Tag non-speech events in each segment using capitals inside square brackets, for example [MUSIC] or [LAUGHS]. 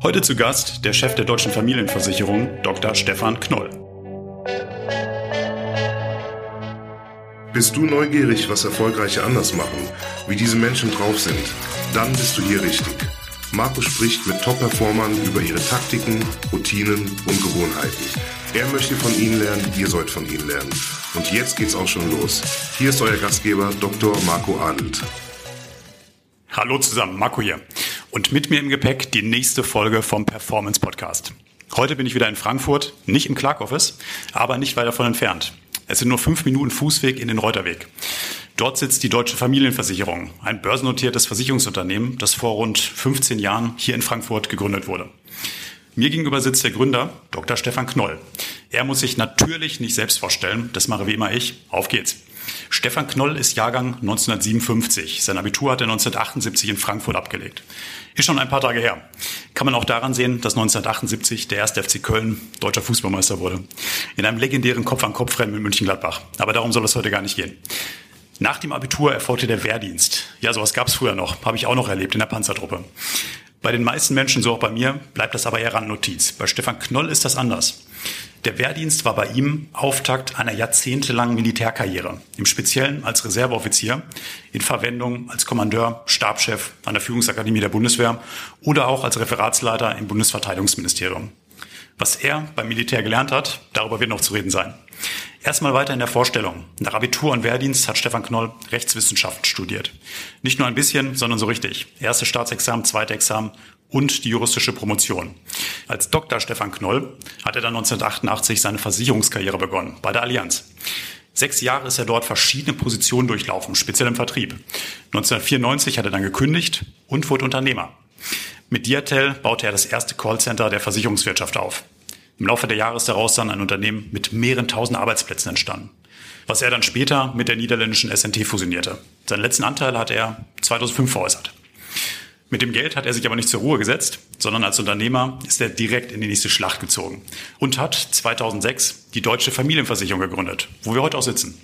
Heute zu Gast der Chef der Deutschen Familienversicherung, Dr. Stefan Knoll. Bist du neugierig, was Erfolgreiche anders machen, wie diese Menschen drauf sind? Dann bist du hier richtig. Marco spricht mit Top-Performern über ihre Taktiken, Routinen und Gewohnheiten. Er möchte von ihnen lernen, ihr sollt von ihnen lernen. Und jetzt geht's auch schon los. Hier ist euer Gastgeber Dr. Marco Adelt. Hallo zusammen, Marco hier. Und mit mir im Gepäck die nächste Folge vom Performance Podcast. Heute bin ich wieder in Frankfurt, nicht im Clark Office, aber nicht weit davon entfernt. Es sind nur fünf Minuten Fußweg in den Reuterweg. Dort sitzt die Deutsche Familienversicherung, ein börsennotiertes Versicherungsunternehmen, das vor rund 15 Jahren hier in Frankfurt gegründet wurde. Mir gegenüber sitzt der Gründer, Dr. Stefan Knoll. Er muss sich natürlich nicht selbst vorstellen, das mache wie immer ich. Auf geht's. Stefan Knoll ist Jahrgang 1957. Sein Abitur hat er 1978 in Frankfurt abgelegt. Ist schon ein paar Tage her. Kann man auch daran sehen, dass 1978 der erste FC Köln deutscher Fußballmeister wurde. In einem legendären Kopf-an-Kopf-Rennen mit München-Gladbach. Aber darum soll es heute gar nicht gehen. Nach dem Abitur erfolgte der Wehrdienst. Ja, sowas gab es früher noch. Habe ich auch noch erlebt in der Panzertruppe. Bei den meisten Menschen, so auch bei mir, bleibt das aber eher Randnotiz. Bei Stefan Knoll ist das anders. Der Wehrdienst war bei ihm Auftakt einer jahrzehntelangen Militärkarriere, im Speziellen als Reserveoffizier, in Verwendung als Kommandeur, Stabschef an der Führungsakademie der Bundeswehr oder auch als Referatsleiter im Bundesverteidigungsministerium. Was er beim Militär gelernt hat, darüber wird noch zu reden sein. Erstmal weiter in der Vorstellung. Nach Abitur und Wehrdienst hat Stefan Knoll Rechtswissenschaften studiert. Nicht nur ein bisschen, sondern so richtig. Erste Staatsexamen, zweite Examen und die juristische Promotion. Als Dr. Stefan Knoll hat er dann 1988 seine Versicherungskarriere begonnen bei der Allianz. Sechs Jahre ist er dort verschiedene Positionen durchlaufen, speziell im Vertrieb. 1994 hat er dann gekündigt und wurde Unternehmer. Mit Diatel baute er das erste Callcenter der Versicherungswirtschaft auf. Im Laufe der Jahre ist daraus dann ein Unternehmen mit mehreren tausend Arbeitsplätzen entstanden, was er dann später mit der niederländischen SNT fusionierte. Seinen letzten Anteil hat er 2005 veräußert. Mit dem Geld hat er sich aber nicht zur Ruhe gesetzt, sondern als Unternehmer ist er direkt in die nächste Schlacht gezogen und hat 2006 die Deutsche Familienversicherung gegründet, wo wir heute auch sitzen.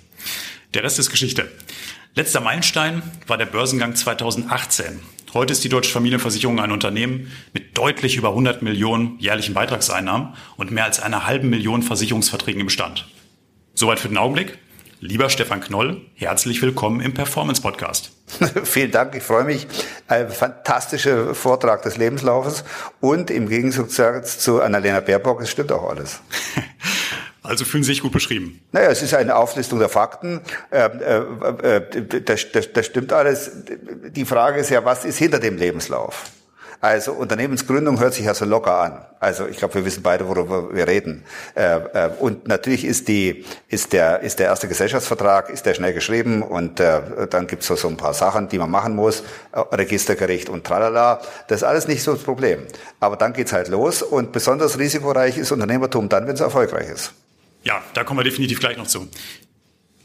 Der Rest ist Geschichte. Letzter Meilenstein war der Börsengang 2018. Heute ist die Deutsche Familienversicherung ein Unternehmen mit deutlich über 100 Millionen jährlichen Beitragseinnahmen und mehr als einer halben Million Versicherungsverträgen im Bestand. Soweit für den Augenblick. Lieber Stefan Knoll, herzlich willkommen im Performance Podcast. [LAUGHS] Vielen Dank, ich freue mich. Ein fantastischer Vortrag des Lebenslaufes und im Gegensatz zu Annalena Baerbock, es stimmt auch alles. [LAUGHS] Also fühlen Sie sich gut beschrieben. Naja, es ist eine Auflistung der Fakten. Ähm, äh, äh, das, das, das stimmt alles. Die Frage ist ja, was ist hinter dem Lebenslauf? Also Unternehmensgründung hört sich ja so locker an. Also ich glaube, wir wissen beide, worüber wir reden. Äh, äh, und natürlich ist die ist der ist der erste Gesellschaftsvertrag ist der schnell geschrieben und äh, dann gibt's so so ein paar Sachen, die man machen muss, Registergericht und tralala. Das ist alles nicht so das Problem. Aber dann geht's halt los und besonders risikoreich ist Unternehmertum dann, wenn es erfolgreich ist. Ja, da kommen wir definitiv gleich noch zu.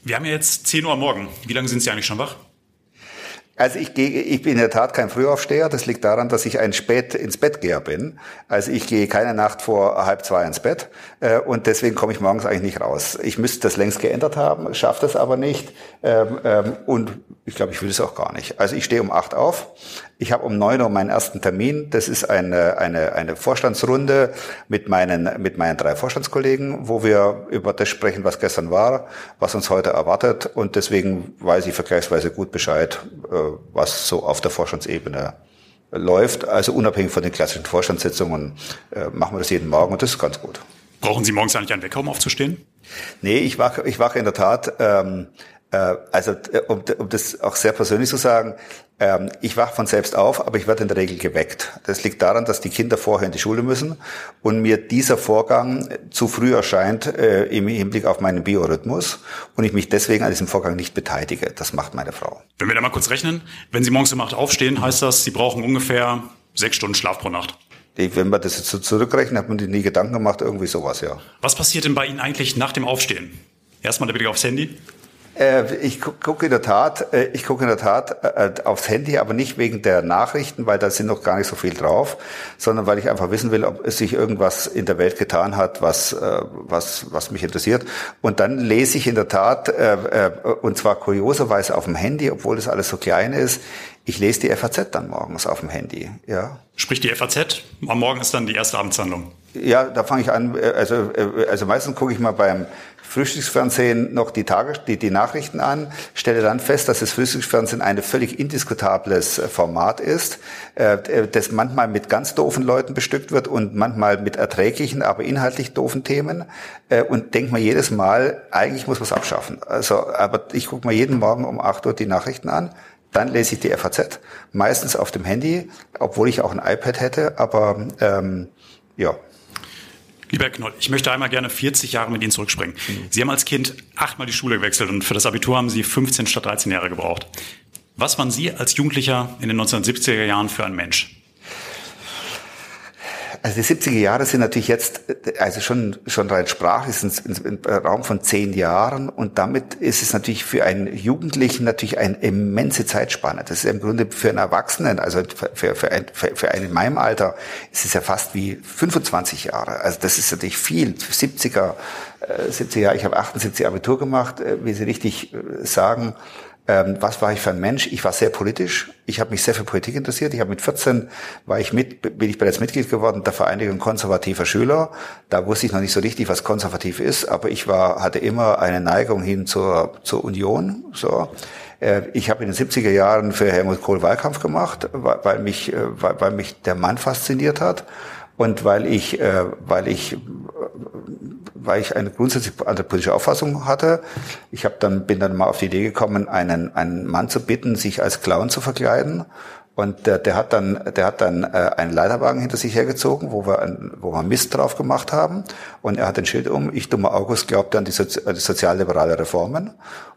Wir haben ja jetzt 10 Uhr morgen. Wie lange sind Sie eigentlich schon wach? Also ich gehe, ich bin in der Tat kein Frühaufsteher. Das liegt daran, dass ich ein spät ins Bett geher bin. Also ich gehe keine Nacht vor halb zwei ins Bett äh, und deswegen komme ich morgens eigentlich nicht raus. Ich müsste das längst geändert haben, schaffe das aber nicht ähm, ähm, und ich glaube, ich will es auch gar nicht. Also ich stehe um acht auf. Ich habe um neun Uhr meinen ersten Termin. Das ist eine, eine, eine Vorstandsrunde mit meinen, mit meinen drei Vorstandskollegen, wo wir über das sprechen, was gestern war, was uns heute erwartet. Und deswegen weiß ich vergleichsweise gut Bescheid, äh, was so auf der Vorstandsebene läuft. Also unabhängig von den klassischen Vorstandssitzungen äh, machen wir das jeden Morgen und das ist ganz gut. Brauchen Sie morgens eigentlich einen Wecker, um aufzustehen? Nee, ich wache, ich wache in der Tat, ähm, äh, also äh, um, um das auch sehr persönlich zu sagen, ich wache von selbst auf, aber ich werde in der Regel geweckt. Das liegt daran, dass die Kinder vorher in die Schule müssen und mir dieser Vorgang zu früh erscheint äh, im Hinblick auf meinen Biorhythmus und ich mich deswegen an diesem Vorgang nicht beteilige. Das macht meine Frau. Wenn wir da mal kurz rechnen, wenn Sie morgens um acht aufstehen, heißt das, Sie brauchen ungefähr sechs Stunden Schlaf pro Nacht. Wenn man das jetzt so zurückrechnet, hat man sich nie Gedanken gemacht, irgendwie sowas, ja. Was passiert denn bei Ihnen eigentlich nach dem Aufstehen? Erstmal der Blick aufs Handy. Äh, ich gucke in der Tat, äh, ich gucke in der Tat äh, aufs Handy, aber nicht wegen der Nachrichten, weil da sind noch gar nicht so viel drauf, sondern weil ich einfach wissen will, ob es sich irgendwas in der Welt getan hat, was was was mich interessiert. Und dann lese ich in der Tat und zwar kurioserweise auf dem Handy, obwohl das alles so klein ist, Ich lese die FAZ dann morgens auf dem Handy, ja. Sprich die FAZ, am Morgen ist dann die erste Abendshandlung. Ja, da fange ich an, äh, also, äh, also meistens gucke ich mal beim Frühstücksfernsehen noch die, Tage, die, die Nachrichten an, stelle dann fest, dass das Frühstücksfernsehen ein völlig indiskutables äh, Format ist, äh, das manchmal mit ganz doofen Leuten bestückt wird und manchmal mit erträglichen, aber inhaltlich doofen Themen. Äh, und denkt man jedes Mal, eigentlich muss man es abschaffen. Also, aber ich gucke mir jeden Morgen um 8 Uhr die Nachrichten an, dann lese ich die FAZ, meistens auf dem Handy, obwohl ich auch ein iPad hätte, aber ähm, ja, Lieber Herr Knoll, ich möchte einmal gerne 40 Jahre mit Ihnen zurückspringen. Mhm. Sie haben als Kind achtmal die Schule gewechselt und für das Abitur haben Sie 15 statt 13 Jahre gebraucht. Was waren Sie als Jugendlicher in den 1970er Jahren für ein Mensch? Also die 70er Jahre sind natürlich jetzt, also schon, schon rein sprachlich, sind ein Raum von zehn Jahren und damit ist es natürlich für einen Jugendlichen natürlich eine immense Zeitspanne. Das ist im Grunde für einen Erwachsenen, also für, für, ein, für, für einen in meinem Alter, ist es ja fast wie 25 Jahre. Also das ist natürlich viel. 70er, 70er Jahre, ich habe 78 Abitur gemacht, äh, wie Sie richtig äh, sagen. Ähm, was war ich für ein Mensch? Ich war sehr politisch. Ich habe mich sehr für Politik interessiert. Ich habe mit 14 war ich mit, bin ich bereits Mitglied geworden der Vereinigung konservativer Schüler. Da wusste ich noch nicht so richtig, was konservativ ist, aber ich war, hatte immer eine Neigung hin zur, zur Union. So. Äh, ich habe in den 70er Jahren für Helmut Kohl Wahlkampf gemacht, weil mich, äh, weil, weil mich der Mann fasziniert hat und weil ich, äh, weil ich weil ich eine grundsätzlich andere politische Auffassung hatte. Ich habe dann bin dann mal auf die Idee gekommen, einen einen Mann zu bitten, sich als Clown zu verkleiden. Und der, der hat dann, der hat dann äh, einen Leiterwagen hinter sich hergezogen, wo wir, ein, wo wir Mist drauf gemacht haben. Und er hat ein Schild um: Ich dummer August glaubte an die, Sozi die sozialliberale Reformen.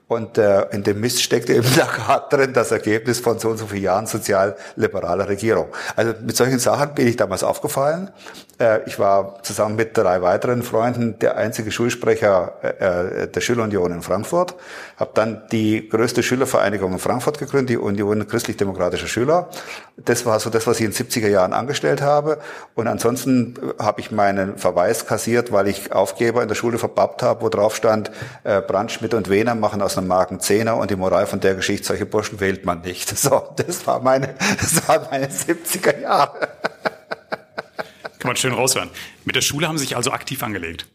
Und äh, in dem Mist steckt eben [LAUGHS] Plakat drin, das Ergebnis von so und so vielen Jahren sozial-liberaler Regierung. Also mit solchen Sachen bin ich damals aufgefallen. Äh, ich war zusammen mit drei weiteren Freunden der einzige Schulsprecher äh, äh der Schülerunion in Frankfurt. Habe dann die größte Schülervereinigung in Frankfurt gegründet, die Union christlich-demokratischer Schüler. Das war so das, was ich in den 70er Jahren angestellt habe. Und ansonsten habe ich meinen Verweis kassiert, weil ich Aufgeber in der Schule verbappt habe, wo drauf stand, äh, Brand, Schmidt und Wehner machen aus einem Marken Zehner und die Moral von der Geschichte, solche Burschen wählt man nicht. [LAUGHS] So, das war meine, das waren meine 70er Jahre. Kann man schön raushören. Mit der Schule haben Sie sich also aktiv angelegt.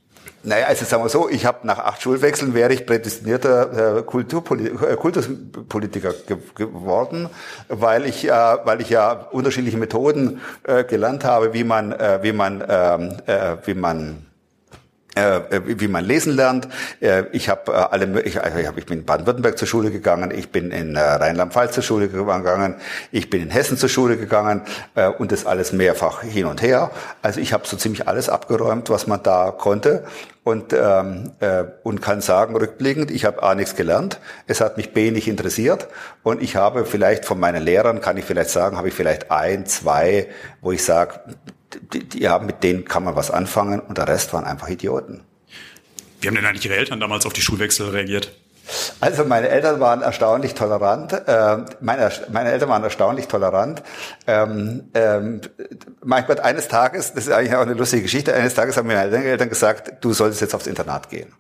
Naja, also sagen wir so, ich habe nach acht Schulwechseln wäre ich prädestinierter äh, Kulturpolitiker, äh, Kultuspolitiker ge geworden, weil ich, äh, weil ich ja unterschiedliche Methoden äh, gelernt habe, wie man, äh, wie man, ähm, äh, wie man äh, wie man lesen lernt. Äh, ich habe äh, alle, ich, also ich bin in Baden-Württemberg zur Schule gegangen, ich bin in Rheinland-Pfalz zur Schule gegangen, ich bin in Hessen zur Schule gegangen und das alles mehrfach hin und her. Also ich habe so ziemlich alles abgeräumt, was man da konnte und ähm, äh, und kann sagen rückblickend, ich habe a nichts gelernt, es hat mich b nicht interessiert und ich habe vielleicht von meinen Lehrern kann ich vielleicht sagen, habe ich vielleicht ein, zwei, wo ich sage, die, ja, mit denen kann man was anfangen und der Rest waren einfach Idioten. Wie haben denn eigentlich Ihre Eltern damals auf die Schulwechsel reagiert? Also meine Eltern waren erstaunlich tolerant. Äh, meine, meine Eltern waren erstaunlich tolerant. Ähm, ähm, mein Gott, eines Tages, das ist eigentlich auch eine lustige Geschichte, eines Tages haben meine Eltern gesagt, du solltest jetzt aufs Internat gehen.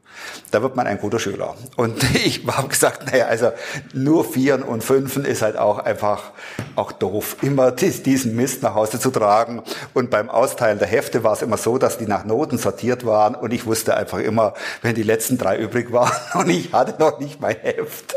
Da wird man ein guter Schüler. Und [LAUGHS] ich habe gesagt, naja, also nur Vieren und Fünfen ist halt auch einfach auch doof, immer diesen Mist nach Hause zu tragen. Und beim Austeilen der Hefte war es immer so, dass die nach Noten sortiert waren und ich wusste einfach immer, wenn die letzten drei übrig waren [LAUGHS] und ich hatte noch nicht mein Heft.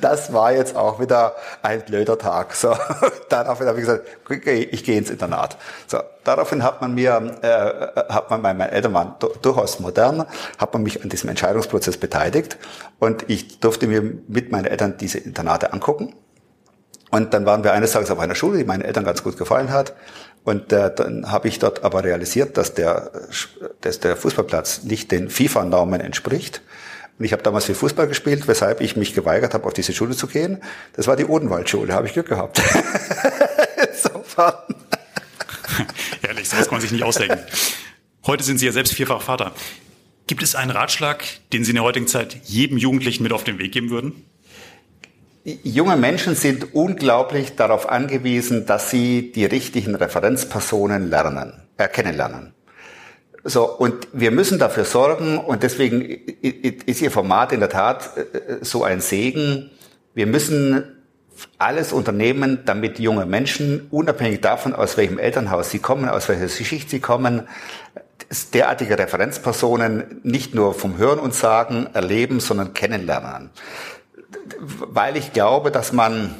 Das war jetzt auch wieder ein blöder Tag. So, [LAUGHS] daraufhin habe ich gesagt, ich gehe ins Internat. So, daraufhin hat man mir, äh, hat man, meine Eltern waren durchaus modern, hat man mich an diesem Entscheidungsprozess beteiligt und ich durfte mir mit meinen Eltern diese Internate angucken. Und dann waren wir eines Tages auf einer Schule, die meinen Eltern ganz gut gefallen hat. Und äh, dann habe ich dort aber realisiert, dass der, dass der Fußballplatz nicht den FIFA-Normen entspricht. Und ich habe damals viel Fußball gespielt, weshalb ich mich geweigert habe, auf diese Schule zu gehen. Das war die Odenwaldschule, habe ich Glück gehabt. [LAUGHS] Insofern. [LAUGHS] Ehrlich, sowas kann man sich nicht ausdenken. Heute sind Sie ja selbst vierfach Vater. Gibt es einen Ratschlag, den Sie in der heutigen Zeit jedem Jugendlichen mit auf den Weg geben würden? Junge Menschen sind unglaublich darauf angewiesen, dass sie die richtigen Referenzpersonen lernen, erkennen lernen. So, und wir müssen dafür sorgen, und deswegen ist Ihr Format in der Tat äh, so ein Segen. Wir müssen alles unternehmen, damit junge Menschen, unabhängig davon, aus welchem Elternhaus sie kommen, aus welcher Schicht sie kommen, derartige Referenzpersonen nicht nur vom Hören und Sagen erleben, sondern kennenlernen. Weil ich glaube, dass man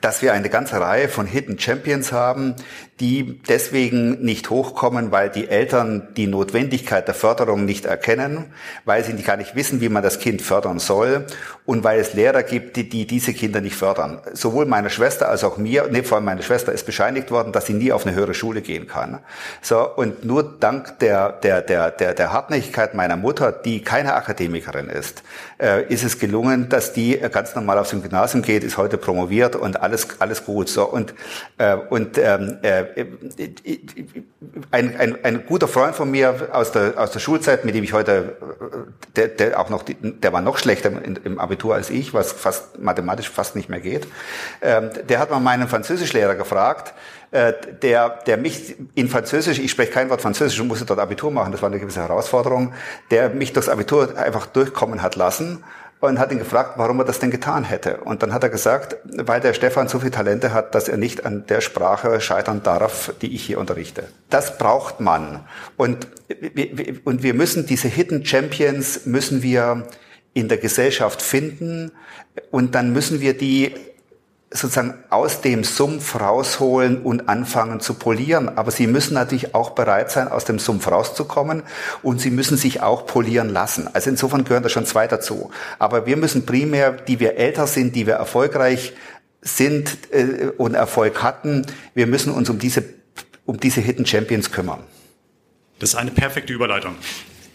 dass wir eine ganze Reihe von Hidden Champions haben, die deswegen nicht hochkommen, weil die Eltern die Notwendigkeit der Förderung nicht erkennen, weil sie gar nicht wissen, wie man das Kind fördern soll und weil es Lehrer gibt, die, die diese Kinder nicht fördern. Sowohl meiner Schwester als auch mir, nee, vor allem meine Schwester ist bescheinigt worden, dass sie nie auf eine höhere Schule gehen kann. So, und nur dank der, der, der, der, der Hartnäckigkeit meiner Mutter, die keine Akademikerin ist, äh, ist es gelungen, dass die ganz normal aufs Gymnasium geht, ist heute promoviert und alles, alles gut. So, und, äh, und ähm, äh, ein, ein, ein guter Freund von mir aus der, aus der Schulzeit, mit dem ich heute, der, der auch noch, der war noch schlechter im, Abitur als ich, was fast mathematisch fast nicht mehr geht. Ähm, der hat mal meinen Französischlehrer gefragt, äh, der, der mich in Französisch, ich spreche kein Wort Französisch und musste dort Abitur machen, das war eine gewisse Herausforderung, der mich durchs Abitur einfach durchkommen hat lassen und hat ihn gefragt, warum er das denn getan hätte. Und dann hat er gesagt, weil der Stefan so viel Talente hat, dass er nicht an der Sprache scheitern darf, die ich hier unterrichte. Das braucht man. Und, und wir müssen diese Hidden Champions müssen wir in der Gesellschaft finden und dann müssen wir die sozusagen aus dem Sumpf rausholen und anfangen zu polieren. Aber sie müssen natürlich auch bereit sein, aus dem Sumpf rauszukommen und sie müssen sich auch polieren lassen. Also insofern gehören da schon zwei dazu. Aber wir müssen primär, die wir älter sind, die wir erfolgreich sind äh, und Erfolg hatten, wir müssen uns um diese, um diese Hidden Champions kümmern. Das ist eine perfekte Überleitung.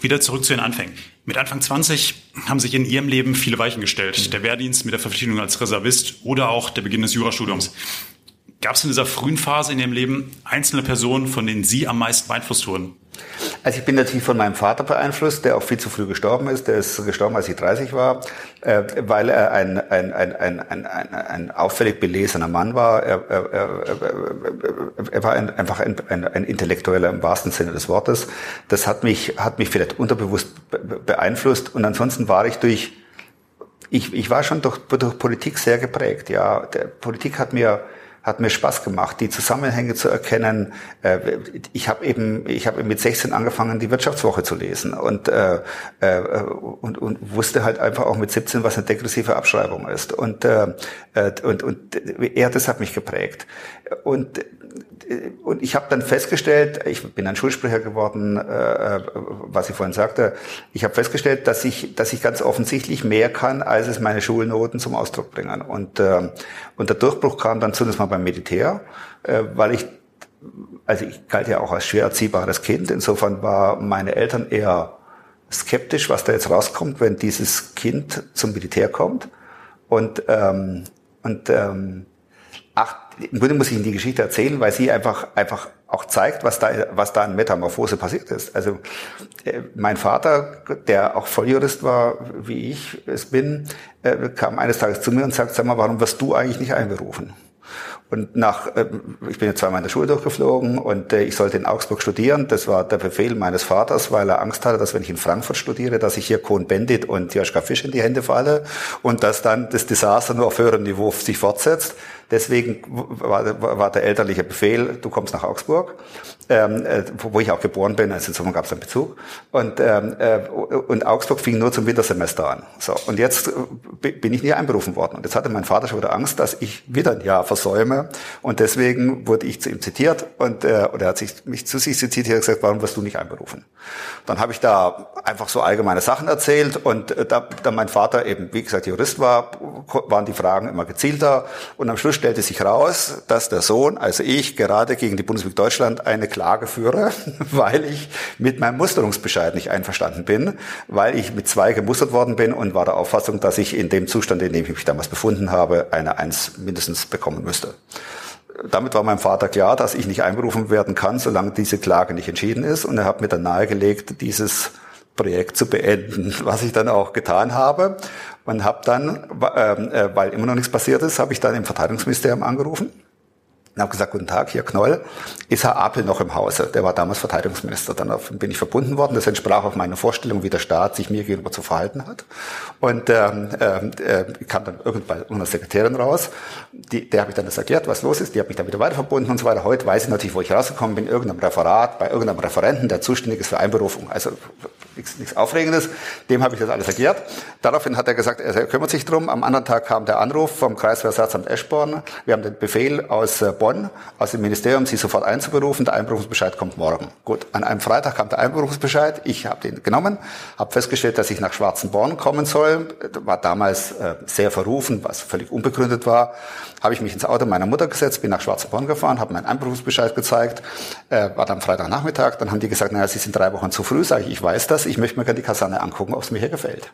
Wieder zurück zu den Anfängen. Mit Anfang 20 haben sich in Ihrem Leben viele Weichen gestellt. Der Wehrdienst mit der Verpflichtung als Reservist oder auch der Beginn des Jurastudiums. Gab es in dieser frühen Phase in Ihrem Leben einzelne Personen, von denen Sie am meisten beeinflusst wurden? Also ich bin natürlich von meinem Vater beeinflusst, der auch viel zu früh gestorben ist. Der ist gestorben, als ich 30 war, äh, weil er ein, ein, ein, ein, ein, ein, auffällig belesener Mann war. Er, er, er, er war ein, einfach ein, ein, ein Intellektueller im wahrsten Sinne des Wortes. Das hat mich, hat mich vielleicht unterbewusst beeinflusst. Und ansonsten war ich durch, ich, ich war schon durch, durch Politik sehr geprägt. Ja, der Politik hat mir hat mir Spaß gemacht, die Zusammenhänge zu erkennen. Äh, ich habe eben, ich habe mit 16 angefangen, die Wirtschaftswoche zu lesen und, äh, äh, und, und wusste halt einfach auch mit 17, was eine degressive Abschreibung ist. Und, und, und er, das hat mich geprägt. Und und ich habe dann festgestellt, ich bin ein Schulsprecher geworden, äh, was ich vorhin sagte, ich habe festgestellt, dass ich, dass ich ganz offensichtlich mehr kann, als es meine Schulnoten zum Ausdruck bringen. Und, äh, und der Durchbruch kam dann zunächst mal beim Militär, äh, weil ich, also ich galt ja auch als schwer erziehbares Kind, insofern war meine Eltern eher skeptisch, was da jetzt rauskommt, wenn dieses Kind zum Militär kommt. Und, ähm, und ähm, ach, im Grunde muss ich Ihnen die Geschichte erzählen, weil sie einfach, einfach auch zeigt, was da, was da in Metamorphose passiert ist. Also, äh, mein Vater, der auch Volljurist war, wie ich es bin, äh, kam eines Tages zu mir und sagt, sag mal, warum wirst du eigentlich nicht einberufen? Und nach, äh, ich bin ja zweimal in der Schule durchgeflogen und ich sollte in Augsburg studieren. Das war der Befehl meines Vaters, weil er Angst hatte, dass wenn ich in Frankfurt studiere, dass ich hier Kohn Bendit und Joschka Fisch in die Hände falle und dass dann das Desaster nur auf höherem Niveau sich fortsetzt. Deswegen war, war der elterliche Befehl, du kommst nach Augsburg, ähm, äh, wo ich auch geboren bin, also insofern gab es einen Bezug. Und, ähm, äh, und Augsburg fing nur zum Wintersemester an. So, und jetzt äh, bin ich nie einberufen worden. Und jetzt hatte mein Vater schon wieder Angst, dass ich wieder ein Jahr versäume. Und deswegen wurde ich zu ihm zitiert und äh, oder er hat sich mich zu sich zitiert und gesagt, warum wirst du nicht einberufen? Dann habe ich da einfach so allgemeine Sachen erzählt und äh, da, da mein Vater eben, wie gesagt, Jurist war, waren die Fragen immer gezielter. Und am Schluss stellte sich raus, dass der Sohn, also ich, gerade gegen die Bundesrepublik Deutschland eine Klage führe, [LAUGHS] weil ich mit meinem Musterungsbescheid nicht einverstanden bin, weil ich mit zwei gemustert worden bin und war der Auffassung, dass ich in dem Zustand, in dem ich mich damals befunden habe, eine Eins mindestens bekommen müsste. Damit war meinem Vater klar, dass ich nicht einberufen werden kann, solange diese Klage nicht entschieden ist. Und er hat mir dann nahegelegt, dieses Projekt zu beenden, [LAUGHS] was ich dann auch getan habe. Und habe dann, ähm, äh, weil immer noch nichts passiert ist, habe ich dann im Verteidigungsministerium angerufen und habe gesagt, guten Tag, hier Knoll, ist Herr Apel noch im Hause? Der war damals Verteidigungsminister. Dann bin ich verbunden worden. Das entsprach auch meiner Vorstellung, wie der Staat sich mir gegenüber zu verhalten hat. Und ähm, äh, kam dann irgendwann eine Sekretärin raus, die, der habe ich dann das erklärt, was los ist. Die hat mich dann wieder weiter verbunden und so weiter. Heute weiß ich natürlich, wo ich rausgekommen bin, irgendeinem Referat, bei irgendeinem Referenten, der zuständig ist für Einberufung. Also nichts, nichts Aufregendes. Dem habe ich das alles erklärt. Daraufhin hat er gesagt, er kümmert sich drum. Am anderen Tag kam der Anruf vom Kreisversatzamt Eschborn. Wir haben den Befehl aus äh, Bonn, aus dem Ministerium, sie sofort einzuberufen. Der Einberufungsbescheid kommt morgen. Gut, an einem Freitag kam der Einberufungsbescheid. Ich habe den genommen, habe festgestellt, dass ich nach Schwarzenborn kommen soll. War damals äh, sehr verrufen, was völlig unbegründet war. Habe ich mich ins Auto meiner Mutter gesetzt, bin nach Schwarzenborn gefahren, habe meinen Einberufungsbescheid gezeigt. Äh, war dann Freitagnachmittag. Dann haben die gesagt, naja, Sie sind drei Wochen zu früh. Sag ich, ich weiß das. Ich möchte mir gerne die Kaserne angucken, ob es mir hier gefällt.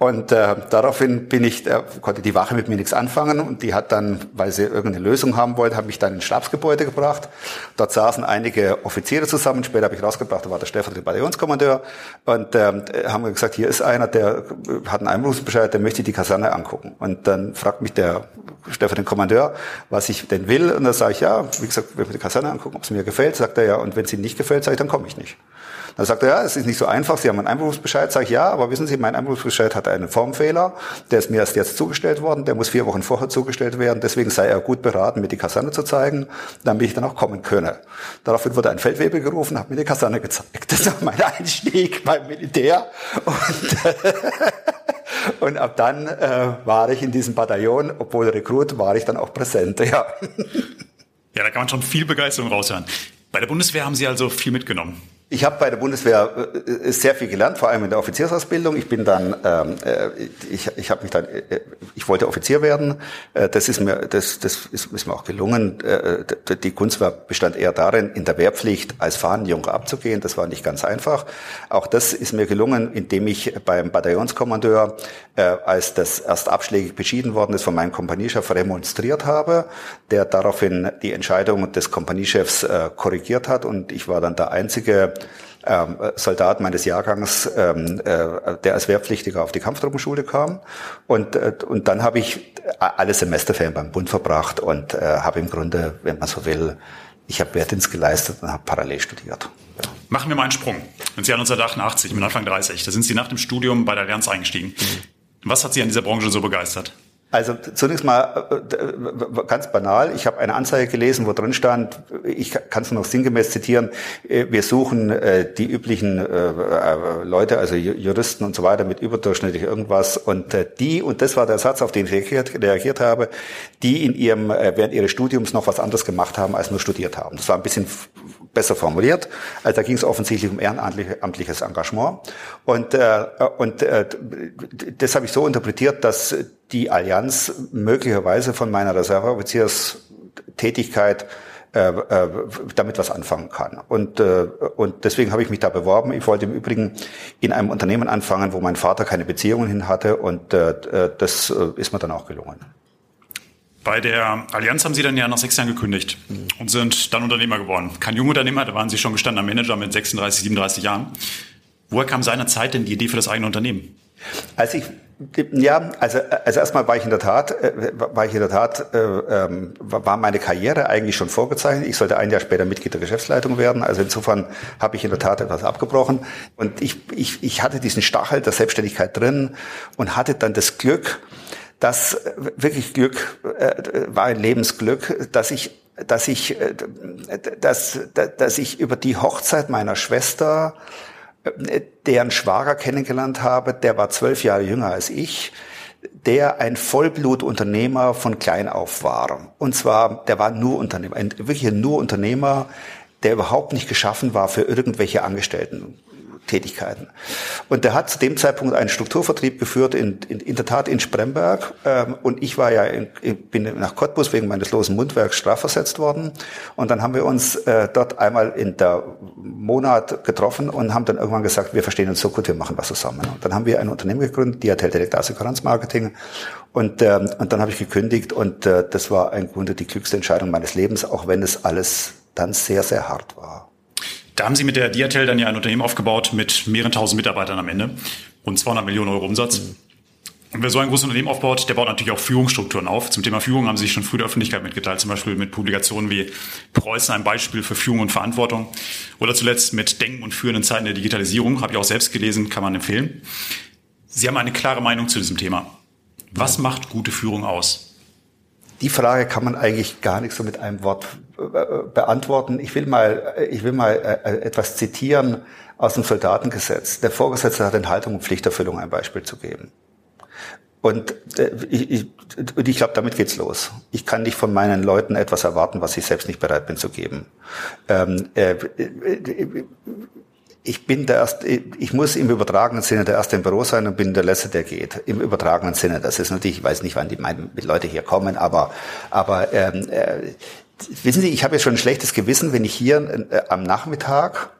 Und äh, daraufhin bin ich, äh, konnte die Wache mit mir nichts anfangen und die hat dann, weil sie irgendeine Lösung haben wollte, habe mich dann ins Stabsgebäude gebracht. Dort saßen einige Offiziere zusammen. Später habe ich rausgebracht, da war der stellvertretende Bataillonskommandeur und ähm, haben gesagt, hier ist einer, der hat einen Einberufungsbescheid, der möchte die Kaserne angucken. Und dann fragt mich der stellvertretende Kommandeur, was ich denn will. Und da sage ich, ja, wie gesagt, wir die Kaserne angucken, ob es mir gefällt. Sagt er ja, und wenn es Ihnen nicht gefällt, sage ich, dann komme ich nicht. Dann sagt er, ja, es ist nicht so einfach, Sie haben einen Einberufungsbescheid. Sag ich, ja, aber wissen Sie, mein Einberufungsbescheid hat einen Formfehler, der ist mir erst jetzt zugestellt worden, der muss vier Wochen vorher zugestellt werden, deswegen sei er gut beraten, mir die Kaserne zu zeigen, damit ich dann auch kommen könne. Daraufhin wurde ein Feldwebel gerufen, hat mir die Kaserne gezeigt. Das war mein Einstieg beim Militär. Und, [LAUGHS] und ab dann äh, war ich in diesem Bataillon, obwohl Rekrut, war ich dann auch präsent, ja. Ja, da kann man schon viel Begeisterung raushören. Bei der Bundeswehr haben Sie also viel mitgenommen. Ich habe bei der Bundeswehr äh, sehr viel gelernt, vor allem in der Offiziersausbildung. Ich bin dann, ähm, äh, ich, ich habe mich dann, äh, ich wollte Offizier werden. Äh, das ist mir, das, das ist, ist mir auch gelungen. Äh, die Kunst war, bestand eher darin, in der Wehrpflicht als Fahnenjunker abzugehen. Das war nicht ganz einfach. Auch das ist mir gelungen, indem ich beim Bataillonskommandeur, äh, als das erst abschlägig beschieden worden ist, von meinem Kompaniechef remonstriert habe, der daraufhin die Entscheidung des Kompaniechefs äh, korrigiert hat und ich war dann der einzige ähm, Soldat meines Jahrgangs, ähm, äh, der als Wehrpflichtiger auf die Kampftruppenschule kam. Und, äh, und dann habe ich alle Semesterferien beim Bund verbracht und äh, habe im Grunde, wenn man so will, ich habe Wehrdienst geleistet und habe parallel studiert. Ja. Machen wir mal einen Sprung. Sind Sie 1988, mit Anfang 30, da sind Sie nach dem Studium bei der Allianz eingestiegen. Mhm. Was hat Sie an dieser Branche so begeistert? Also zunächst mal äh, ganz banal, ich habe eine Anzeige gelesen, wo drin stand, ich kann es noch sinngemäß zitieren, äh, wir suchen äh, die üblichen Leute, also Juristen und so weiter mit überdurchschnittlich irgendwas und die, und das war der Satz, auf den ich reagiert, reagiert habe, die in ihrem, während ihres Studiums noch was anderes gemacht haben, als nur studiert haben. Das war ein bisschen besser formuliert. Also da ging es offensichtlich um ehrenamtliches Engagement. Und, äh, und äh, das habe ich so interpretiert, dass die Allianz möglicherweise von meiner Reserveoffizierstätigkeit äh, äh, damit was anfangen kann. Und, äh, und deswegen habe ich mich da beworben. Ich wollte im Übrigen in einem Unternehmen anfangen, wo mein Vater keine Beziehungen hin hatte und äh, äh das äh, ist mir dann auch gelungen. Bei der Allianz haben Sie dann ja nach sechs Jahren gekündigt mhm. und sind dann Unternehmer geworden. Kein Jungunternehmer, da waren Sie schon gestandener Manager mit 36, 37 Jahren. Woher kam seinerzeit denn die Idee für das eigene Unternehmen? Als ich ja, also, also erstmal war ich in der Tat, äh, war ich in der Tat, äh, ähm, war meine Karriere eigentlich schon vorgezeichnet. Ich sollte ein Jahr später Mitglied der Geschäftsleitung werden. Also insofern habe ich in der Tat etwas abgebrochen. Und ich, ich, ich hatte diesen Stachel der Selbstständigkeit drin und hatte dann das Glück, das äh, wirklich Glück äh, war ein Lebensglück, dass ich dass ich äh, dass, dass ich über die Hochzeit meiner Schwester äh, deren Schwager kennengelernt habe, der war zwölf Jahre jünger als ich, der ein Vollblutunternehmer von klein auf war. Und zwar, der war nur Unternehmer, ein wirklich nur Unternehmer, der überhaupt nicht geschaffen war für irgendwelche Angestellten. Tätigkeiten. Und der hat zu dem Zeitpunkt einen Strukturvertrieb geführt, in, in, in der Tat in Spremberg. Ähm, und ich war ja in, bin nach Cottbus wegen meines losen Mundwerks strafversetzt worden. Und dann haben wir uns äh, dort einmal in der Monat getroffen und haben dann irgendwann gesagt, wir verstehen uns so gut, wir machen was zusammen. Und dann haben wir ein Unternehmen gegründet, Diatel Direct Assurance Marketing. Und, ähm, und dann habe ich gekündigt und äh, das war im Grunde die klügste Entscheidung meines Lebens, auch wenn es alles dann sehr, sehr hart war. Da haben Sie mit der Diatel dann ja ein Unternehmen aufgebaut mit mehreren tausend Mitarbeitern am Ende und 200 Millionen Euro Umsatz. Mhm. Und wer so ein großes Unternehmen aufbaut, der baut natürlich auch Führungsstrukturen auf. Zum Thema Führung haben sie sich schon früh der Öffentlichkeit mitgeteilt, zum Beispiel mit Publikationen wie Preußen, ein Beispiel für Führung und Verantwortung. Oder zuletzt mit Denken und Führen in Zeiten der Digitalisierung, habe ich auch selbst gelesen, kann man empfehlen. Sie haben eine klare Meinung zu diesem Thema. Was macht gute Führung aus? Die Frage kann man eigentlich gar nicht so mit einem Wort äh, beantworten. Ich will mal, ich will mal äh, etwas zitieren aus dem Soldatengesetz. Der Vorgesetzte hat in Haltung und Pflichterfüllung ein Beispiel zu geben. Und äh, ich, ich, ich glaube, damit geht's los. Ich kann nicht von meinen Leuten etwas erwarten, was ich selbst nicht bereit bin zu geben. Ähm, äh, ich bin der erste, ich muss im übertragenen Sinne der Erste im Büro sein und bin der Letzte, der geht. Im übertragenen Sinne. Das ist natürlich, ich weiß nicht, wann die meinen Leute hier kommen, aber, aber ähm, äh, wissen Sie, ich habe ja schon ein schlechtes Gewissen, wenn ich hier äh, am Nachmittag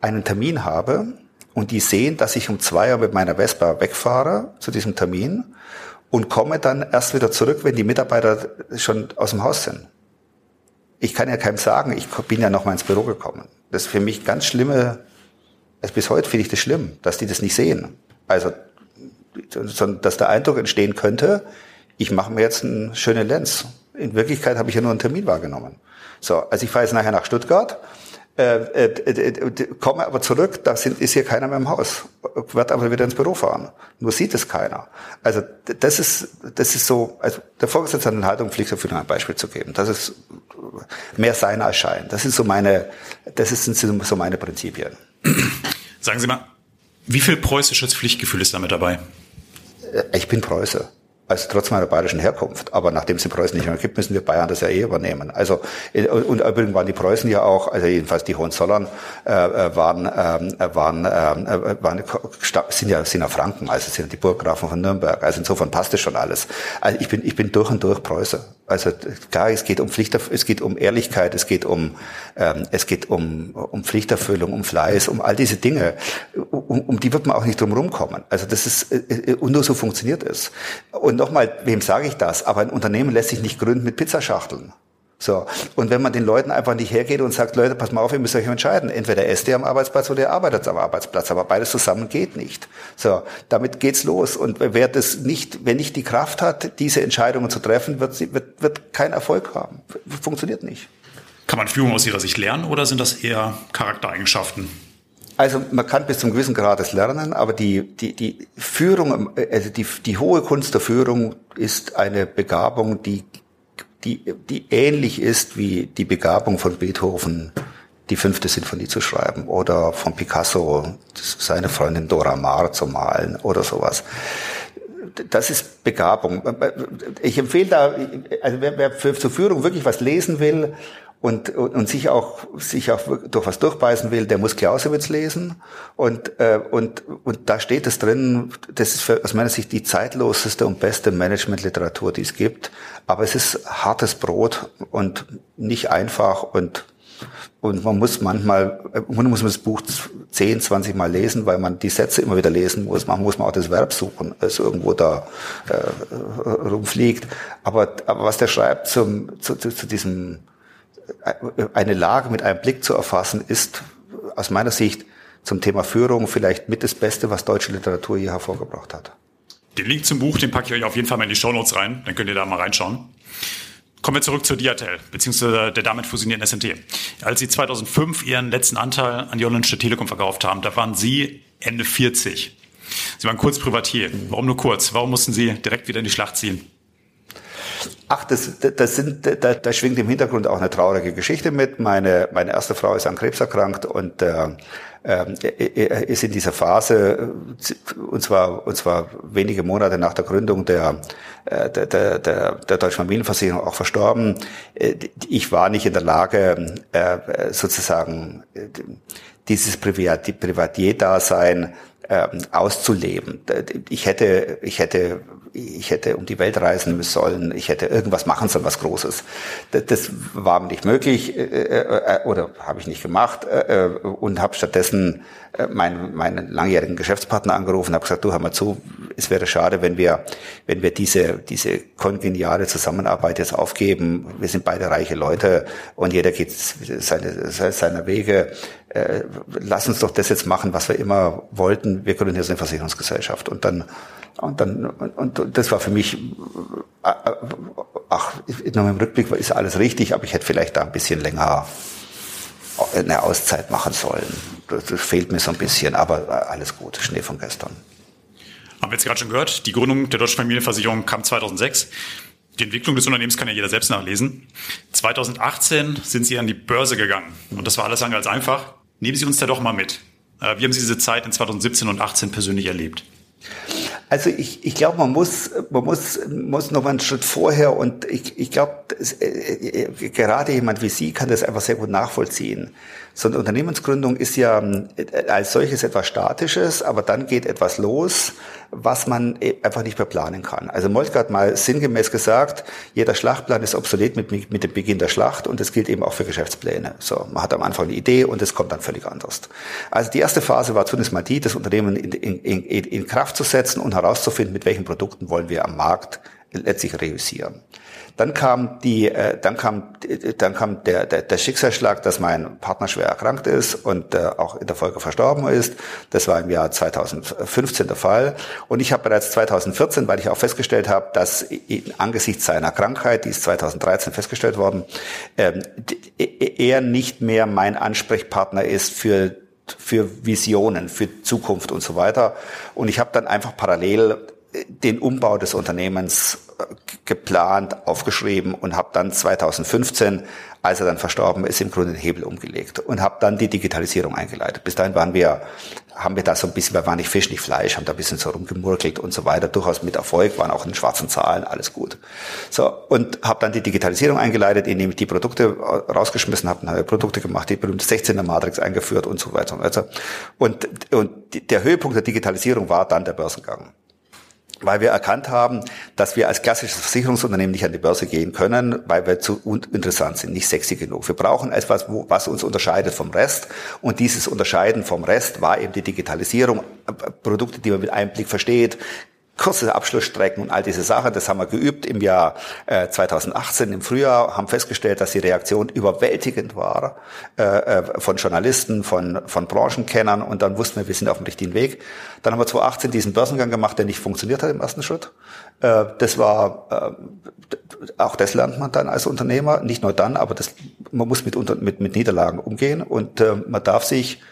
einen Termin habe und die sehen, dass ich um zwei Uhr mit meiner Vespa wegfahre zu diesem Termin und komme dann erst wieder zurück, wenn die Mitarbeiter schon aus dem Haus sind. Ich kann ja keinem sagen, ich bin ja noch mal ins Büro gekommen. Das ist für mich ganz schlimme, also bis heute finde ich das schlimm, dass die das nicht sehen. Also, dass der Eindruck entstehen könnte, ich mache mir jetzt einen schönen Lenz. In Wirklichkeit habe ich ja nur einen Termin wahrgenommen. So, also ich fahre jetzt nachher nach Stuttgart äh, äh, äh, komme aber zurück, da sind, ist hier keiner mehr im Haus, wird aber wieder ins Büro fahren. Nur sieht es keiner. Also das ist, das ist so, also der Vorgesetzte hat eine Haltung, Pflicht dafür ein Beispiel zu geben. Das ist mehr sein als Schein. Das sind so meine, das sind so meine Prinzipien. Sagen Sie mal, wie viel preußisches Pflichtgefühl ist damit dabei? Ich bin Preuße also trotz meiner bayerischen Herkunft. Aber nachdem es in Preußen nicht mehr gibt, müssen wir Bayern das ja eh übernehmen. Also äh, und übrigens waren die Preußen ja auch, also jedenfalls die Hohenzollern äh, äh waren äh, waren äh, waren sind ja sind ja Franken, also sind die Burggrafen von Nürnberg. Also insofern passt das schon alles. Also ich bin ich bin durch und durch Preuße. Also klar, es geht um Pflicht, es geht um Ehrlichkeit, es geht um ähm, es geht um um Pflichterfüllung, um Fleiß, um all diese Dinge. Um, um die wird man auch nicht drum rumkommen. Also das ist und nur so funktioniert es. Und nochmal, wem sage ich das? Aber ein Unternehmen lässt sich nicht gründen mit Pizzaschachteln. So. Und wenn man den Leuten einfach nicht hergeht und sagt, Leute, pass mal auf, ihr müsst euch entscheiden. Entweder esst ihr am Arbeitsplatz oder ihr arbeitet am Arbeitsplatz. Aber beides zusammen geht nicht. So. Damit geht's los. Und wer das nicht, wer nicht die Kraft hat, diese Entscheidungen zu treffen, wird, wird, wird keinen Erfolg haben. Funktioniert nicht. Kann man Führung aus Ihrer Sicht lernen oder sind das eher Charaktereigenschaften? Also man kann bis zum gewissen Grad es lernen, aber die, die, die Führung, also die, die hohe Kunst der Führung ist eine Begabung, die, die, die ähnlich ist wie die Begabung von Beethoven, die fünfte Sinfonie zu schreiben oder von Picasso seine Freundin Dora Maar zu malen oder sowas. Das ist Begabung. Ich empfehle da, also wer, wer für, zur Führung wirklich was lesen will und, und, und sich auch sich auch durch was durchbeißen will, der muss Clausewitz lesen und äh, und und da steht es drin. Das ist für, aus meiner Sicht die zeitloseste und beste Managementliteratur, die es gibt. Aber es ist hartes Brot und nicht einfach und und man muss manchmal, man muss das Buch 10, 20 Mal lesen, weil man die Sätze immer wieder lesen muss. Man muss man auch das Verb suchen, das irgendwo da äh, rumfliegt. Aber, aber was der schreibt zum, zu, zu, zu diesem eine Lage mit einem Blick zu erfassen, ist aus meiner Sicht zum Thema Führung vielleicht mit das Beste, was deutsche Literatur je hervorgebracht hat. Den Link zum Buch, den packe ich euch auf jeden Fall mal in die Show Notes rein, dann könnt ihr da mal reinschauen. Kommen wir zurück zur Diatel, beziehungsweise der damit fusionierten SNT. Als Sie 2005 Ihren letzten Anteil an die Holländische Telekom verkauft haben, da waren Sie Ende 40. Sie waren kurz Privatier. Warum nur kurz? Warum mussten Sie direkt wieder in die Schlacht ziehen? Ach, das, das sind, da, da schwingt im Hintergrund auch eine traurige Geschichte mit. Meine, meine erste Frau ist an Krebs erkrankt und äh, äh, ist in dieser Phase, und zwar, und zwar wenige Monate nach der Gründung der, äh, der, der, der, der Deutschen Familienversicherung auch verstorben. Äh, ich war nicht in der Lage, äh, sozusagen dieses Privatier-Dasein ähm, auszuleben. Ich hätte, ich hätte, ich hätte um die Welt reisen sollen. Ich hätte irgendwas machen sollen, was Großes. Das war nicht möglich äh, äh, oder habe ich nicht gemacht äh, und habe stattdessen meinen, meinen langjährigen Geschäftspartner angerufen, habe gesagt, du hör mal zu, es wäre schade, wenn wir, wenn wir diese, diese kongeniale Zusammenarbeit jetzt aufgeben. Wir sind beide reiche Leute und jeder geht seine, seine Wege. Lass uns doch das jetzt machen, was wir immer wollten wir gründen jetzt eine Versicherungsgesellschaft. Und dann, und dann, und, das war für mich, äh, äh, ach, noch im Rückblick ist alles richtig, aber ich hätte vielleicht da ein bisschen länger eine Auszeit machen sollen. Das, fehlt mir so ein bisschen, aber alles gut, Schnee von gestern. Haben wir jetzt gerade schon gehört, die Gründung der Deutschen Familienversicherung kam 2006. Die Entwicklung des Unternehmens kann ja jeder selbst nachlesen. 2018 sind Sie an die Börse gegangen und das war alles andere als einfach. Nehmen Sie uns da doch mal mit. Äh, wie haben Sie diese Zeit in 2017 und 2018 persönlich erlebt? Also ich, ich glaube, man muss, man muss, muss noch mal einen Schritt vorher und ich, ich glaube, äh, äh, gerade jemand wie Sie kann das einfach sehr gut nachvollziehen. So eine Unternehmensgründung ist ja äh, als solches etwas Statisches, aber dann geht etwas los, was man äh, einfach nicht mehr planen kann. Also Moltke hat mal sinngemäß gesagt, jeder Schlachtplan ist obsolet mit, mit dem Beginn der Schlacht und das gilt eben auch für Geschäftspläne. So, man hat am Anfang eine Idee und es kommt dann völlig anders. Also die erste Phase war zunächst mal die, das Unternehmen in, in, in, in Kraft zu setzen und herauszufinden, mit welchen Produkten wollen wir am Markt letztlich reüssieren. Dann kam die, äh, dann kam, dann kam der, der, der Schicksalsschlag, dass mein Partner schwer erkrankt ist und äh, auch in der Folge verstorben ist. Das war im Jahr 2015 der Fall. Und ich habe bereits 2014, weil ich auch festgestellt habe, dass in, angesichts seiner Krankheit, die ist 2013 festgestellt worden, ähm, er nicht mehr mein Ansprechpartner ist für für Visionen, für Zukunft und so weiter. Und ich habe dann einfach parallel den Umbau des Unternehmens äh, geplant, aufgeschrieben und habe dann 2015, als er dann verstorben ist, im Grunde den Hebel umgelegt und habe dann die Digitalisierung eingeleitet. Bis dahin waren wir, haben wir da so ein bisschen, wir waren nicht Fisch, nicht Fleisch, haben da ein bisschen so rumgemurkelt und so weiter, durchaus mit Erfolg, waren auch in schwarzen Zahlen, alles gut. So und habe dann die Digitalisierung eingeleitet, indem ich die Produkte äh, rausgeschmissen habe, neue Produkte gemacht, die berühmte 16er Matrix eingeführt und so weiter und weiter. Und, und der Höhepunkt der Digitalisierung war dann der Börsengang weil wir erkannt haben, dass wir als klassisches Versicherungsunternehmen nicht an die Börse gehen können, weil wir zu interessant sind, nicht sexy genug. Wir brauchen etwas, was uns unterscheidet vom Rest. Und dieses Unterscheiden vom Rest war eben die Digitalisierung, Produkte, die man mit einem Blick versteht, kurze Abschlussstrecken und all diese Sachen. Das haben wir geübt im Jahr äh, 2018 im Frühjahr, haben festgestellt, dass die Reaktion überwältigend war äh, äh, von Journalisten, von, von Branchenkennern und dann wussten wir, wir sind auf dem richtigen Weg. Dann haben wir 2018 diesen Börsengang gemacht, der nicht funktioniert hat im ersten Schritt. Äh, das war, äh, auch das lernt man dann als Unternehmer, nicht nur dann, aber das, man muss mit, mit, mit Niederlagen umgehen und äh, man darf sich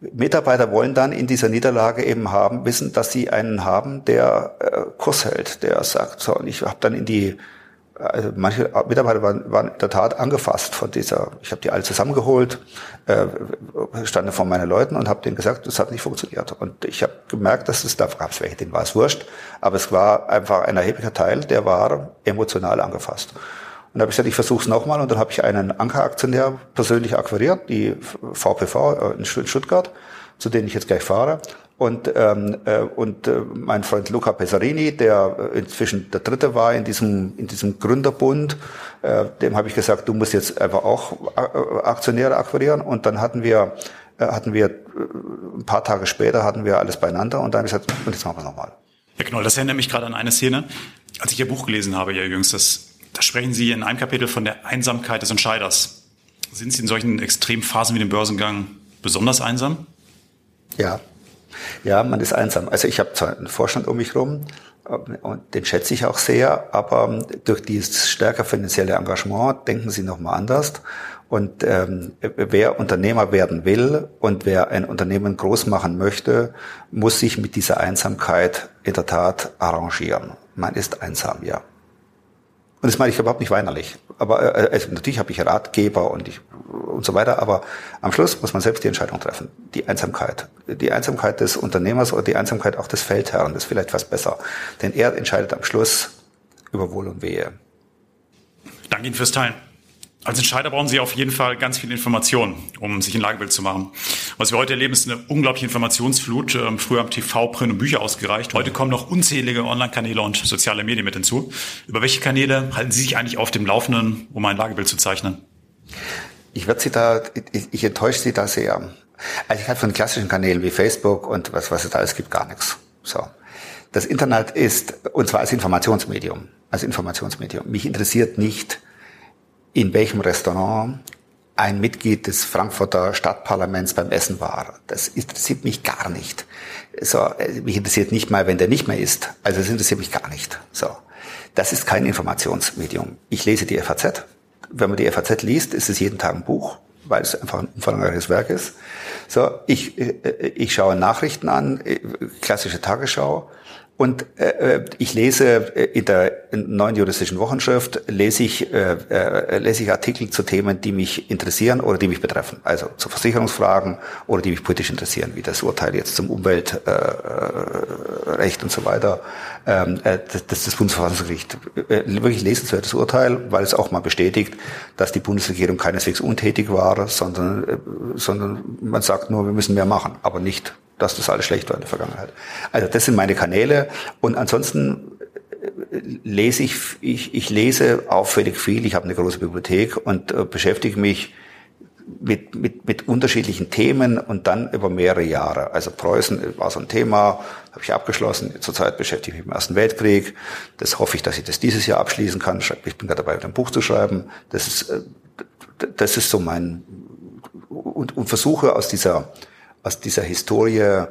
Mitarbeiter wollen dann in dieser Niederlage eben haben, wissen, dass sie einen haben, der äh, Kurs hält, der sagt, so, und ich habe dann in die, also manche Mitarbeiter waren, waren in der Tat angefasst von dieser, ich habe die alle zusammengeholt, äh, standen vor meinen Leuten und habe denen gesagt, das hat nicht funktioniert. Und ich habe gemerkt, dass es, da gab es welche, denen war es wurscht, aber es war einfach ein erheblicher Teil, der war emotional angefasst. Und habe ich gesagt, ich versuche es nochmal. Und dann habe ich einen Ankeraktionär persönlich akquiriert, die VPV in Stuttgart, zu denen ich jetzt gleich fahre. Und, ähm, äh, und äh, mein Freund Luca Pesarini, der äh, inzwischen der Dritte war in diesem, in diesem Gründerbund, äh, dem habe ich gesagt, du musst jetzt einfach auch äh, Aktionäre akquirieren. Und dann hatten wir, äh, hatten wir äh, ein paar Tage später hatten wir alles beieinander und dann habe ich gesagt, und jetzt machen wir es nochmal. Herr Knoll, das erinnert mich gerade an eine Szene, als ich Ihr Buch gelesen habe, Ihr jüngstes da sprechen Sie in einem Kapitel von der Einsamkeit des Entscheiders. Sind Sie in solchen Extremphasen wie dem Börsengang besonders einsam? Ja, ja, man ist einsam. Also ich habe zwar einen Vorstand um mich rum und den schätze ich auch sehr, aber durch dieses stärker finanzielle Engagement denken Sie nochmal anders. Und ähm, wer Unternehmer werden will und wer ein Unternehmen groß machen möchte, muss sich mit dieser Einsamkeit in der Tat arrangieren. Man ist einsam, ja. Und das meine ich überhaupt nicht weinerlich. Aber also natürlich habe ich Ratgeber und ich und so weiter, aber am Schluss muss man selbst die Entscheidung treffen. Die Einsamkeit. Die Einsamkeit des Unternehmers oder die Einsamkeit auch des Feldherrn, ist vielleicht was besser. Denn er entscheidet am Schluss über Wohl und Wehe. Danke Ihnen fürs Teilen. Als Entscheider brauchen Sie auf jeden Fall ganz viel Informationen, um sich ein Lagebild zu machen. Was wir heute erleben, ist eine unglaubliche Informationsflut. Ähm, früher haben TV, Print und Bücher ausgereicht. Heute kommen noch unzählige Online-Kanäle und soziale Medien mit hinzu. Über welche Kanäle halten Sie sich eigentlich auf dem Laufenden, um ein Lagebild zu zeichnen? Ich werde Sie da, ich, ich enttäusche Sie da sehr. Also ich halte von klassischen Kanälen wie Facebook und was, was es da alles gibt, gar nichts. So. Das Internet ist, und zwar als Informationsmedium, als Informationsmedium. Mich interessiert nicht, in welchem Restaurant ein Mitglied des Frankfurter Stadtparlaments beim Essen war. Das interessiert mich gar nicht. So, äh, mich interessiert nicht mal, wenn der nicht mehr ist. Also es interessiert mich gar nicht. So. Das ist kein Informationsmedium. Ich lese die FAZ. Wenn man die FAZ liest, ist es jeden Tag ein Buch, weil es einfach ein umfangreiches Werk ist. So, ich, äh, ich schaue Nachrichten an, äh, klassische Tagesschau. Und äh, äh, ich lese äh, in der neuen juristischen Wochenschrift lese ich, äh, äh, lese ich Artikel zu Themen, die mich interessieren oder die mich betreffen. Also zu Versicherungsfragen oder die mich politisch interessieren, wie das Urteil jetzt zum Umweltrecht äh, und so weiter. Ähm, äh, das, das Bundesverfassungsgericht. Äh, wirklich lesenswertes Urteil, weil es auch mal bestätigt, dass die Bundesregierung keineswegs untätig war, sondern, äh, sondern man sagt nur, wir müssen mehr machen, aber nicht dass das alles schlecht war in der Vergangenheit. Also das sind meine Kanäle und ansonsten äh, lese ich, ich, ich lese auffällig viel, ich habe eine große Bibliothek und äh, beschäftige mich mit, mit, mit unterschiedlichen Themen und dann über mehrere Jahre. Also Preußen war so ein Thema, habe ich abgeschlossen. Zurzeit beschäftige ich mich mit dem Ersten Weltkrieg. Das hoffe ich, dass ich das dieses Jahr abschließen kann. Ich bin gerade dabei, ein Buch zu schreiben. Das ist, äh, das ist so mein und, und versuche aus dieser aus dieser Historie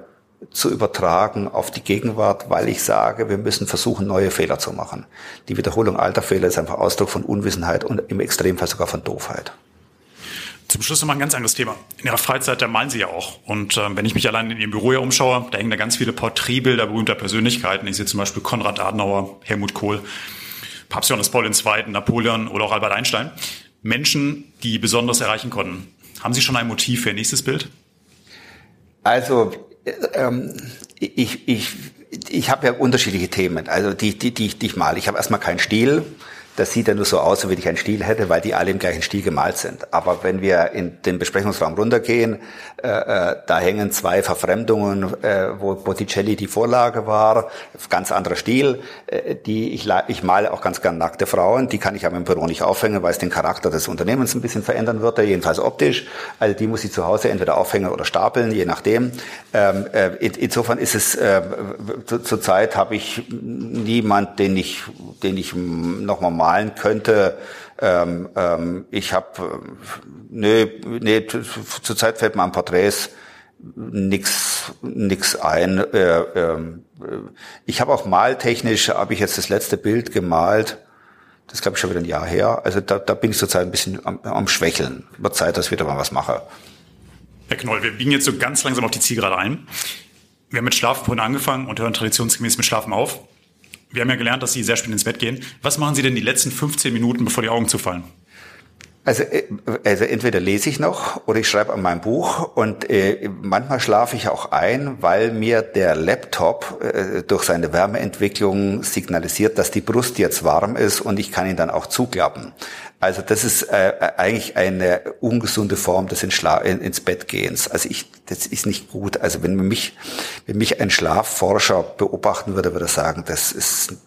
zu übertragen auf die Gegenwart, weil ich sage, wir müssen versuchen, neue Fehler zu machen. Die Wiederholung alter Fehler ist einfach Ausdruck von Unwissenheit und im Extremfall sogar von Doofheit. Zum Schluss noch mal ein ganz anderes Thema. In Ihrer Freizeit, da malen Sie ja auch. Und äh, wenn ich mich allein in Ihrem Büro hier umschaue, da hängen da ganz viele Porträtbilder berühmter Persönlichkeiten. Ich sehe zum Beispiel Konrad Adenauer, Helmut Kohl, Papst Johannes Paul II., Napoleon oder auch Albert Einstein. Menschen, die Besonderes erreichen konnten. Haben Sie schon ein Motiv für Ihr nächstes Bild? Also ähm, ich, ich, ich habe ja unterschiedliche Themen, also die, die, die, die ich male. Ich habe erstmal keinen Stil. Das sieht ja nur so aus, als wenn ich einen Stil hätte, weil die alle im gleichen Stil gemalt sind. Aber wenn wir in den Besprechungsraum runtergehen, äh, äh, da hängen zwei Verfremdungen, äh, wo Botticelli die Vorlage war, ganz anderer Stil. Äh, die ich, ich male auch ganz gern nackte Frauen, die kann ich aber im Büro nicht aufhängen, weil es den Charakter des Unternehmens ein bisschen verändern würde, jedenfalls optisch. Also die muss ich zu Hause entweder aufhängen oder stapeln, je nachdem. Ähm, äh, in, insofern ist es zurzeit habe ich niemand, den ich, den ich nochmal malen könnte. Ähm, ähm, ich habe, nee, nee, zurzeit fällt mir an Porträts nix, nix ein. Äh, äh, ich habe auch maltechnisch, habe ich jetzt das letzte Bild gemalt. Das glaube ich schon wieder ein Jahr her. Also da, da bin ich zurzeit ein bisschen am, am Schwächeln. Wird Zeit, dass ich wieder mal was mache. Herr Knoll, wir biegen jetzt so ganz langsam auf die Zielgerade ein. Wir haben mit Schlafen vorhin angefangen und hören traditionsgemäß mit Schlafen auf. Wir haben ja gelernt, dass Sie sehr spät ins Bett gehen. Was machen Sie denn die letzten 15 Minuten, bevor die Augen zufallen? Also, äh, also entweder lese ich noch oder ich schreibe an meinem Buch und äh, manchmal schlafe ich auch ein, weil mir der Laptop äh, durch seine Wärmeentwicklung signalisiert, dass die Brust jetzt warm ist und ich kann ihn dann auch zuklappen. Also das ist äh, eigentlich eine ungesunde Form des Inschla ins Bett gehens. Also ich, das ist nicht gut. Also wenn mich, wenn mich ein Schlafforscher beobachten würde, würde er sagen, das ist,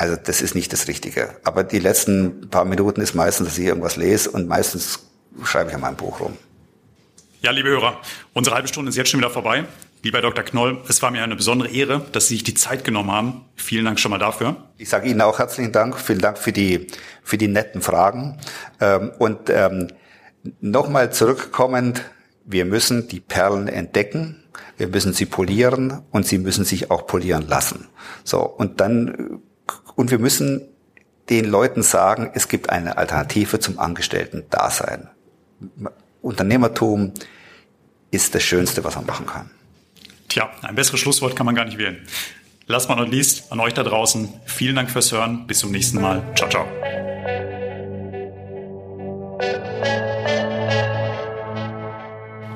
also das ist nicht das Richtige. Aber die letzten paar Minuten ist meistens, dass ich irgendwas lese und meistens schreibe ich an meinem Buch rum. Ja, liebe Hörer, unsere halbe Stunde ist jetzt schon wieder vorbei. Lieber Dr. Knoll, es war mir eine besondere Ehre, dass Sie sich die Zeit genommen haben. Vielen Dank schon mal dafür. Ich sage Ihnen auch herzlichen Dank. Vielen Dank für die, für die netten Fragen. Ähm, und ähm, nochmal zurückkommend, wir müssen die Perlen entdecken, wir müssen sie polieren und sie müssen sich auch polieren lassen. So, und dann, und wir müssen den Leuten sagen, es gibt eine Alternative zum Angestellten-Dasein. Unternehmertum ist das Schönste, was man machen kann. Tja, ein besseres Schlusswort kann man gar nicht wählen. Last but not least, an euch da draußen, vielen Dank fürs Hören. Bis zum nächsten Mal. Ciao, ciao.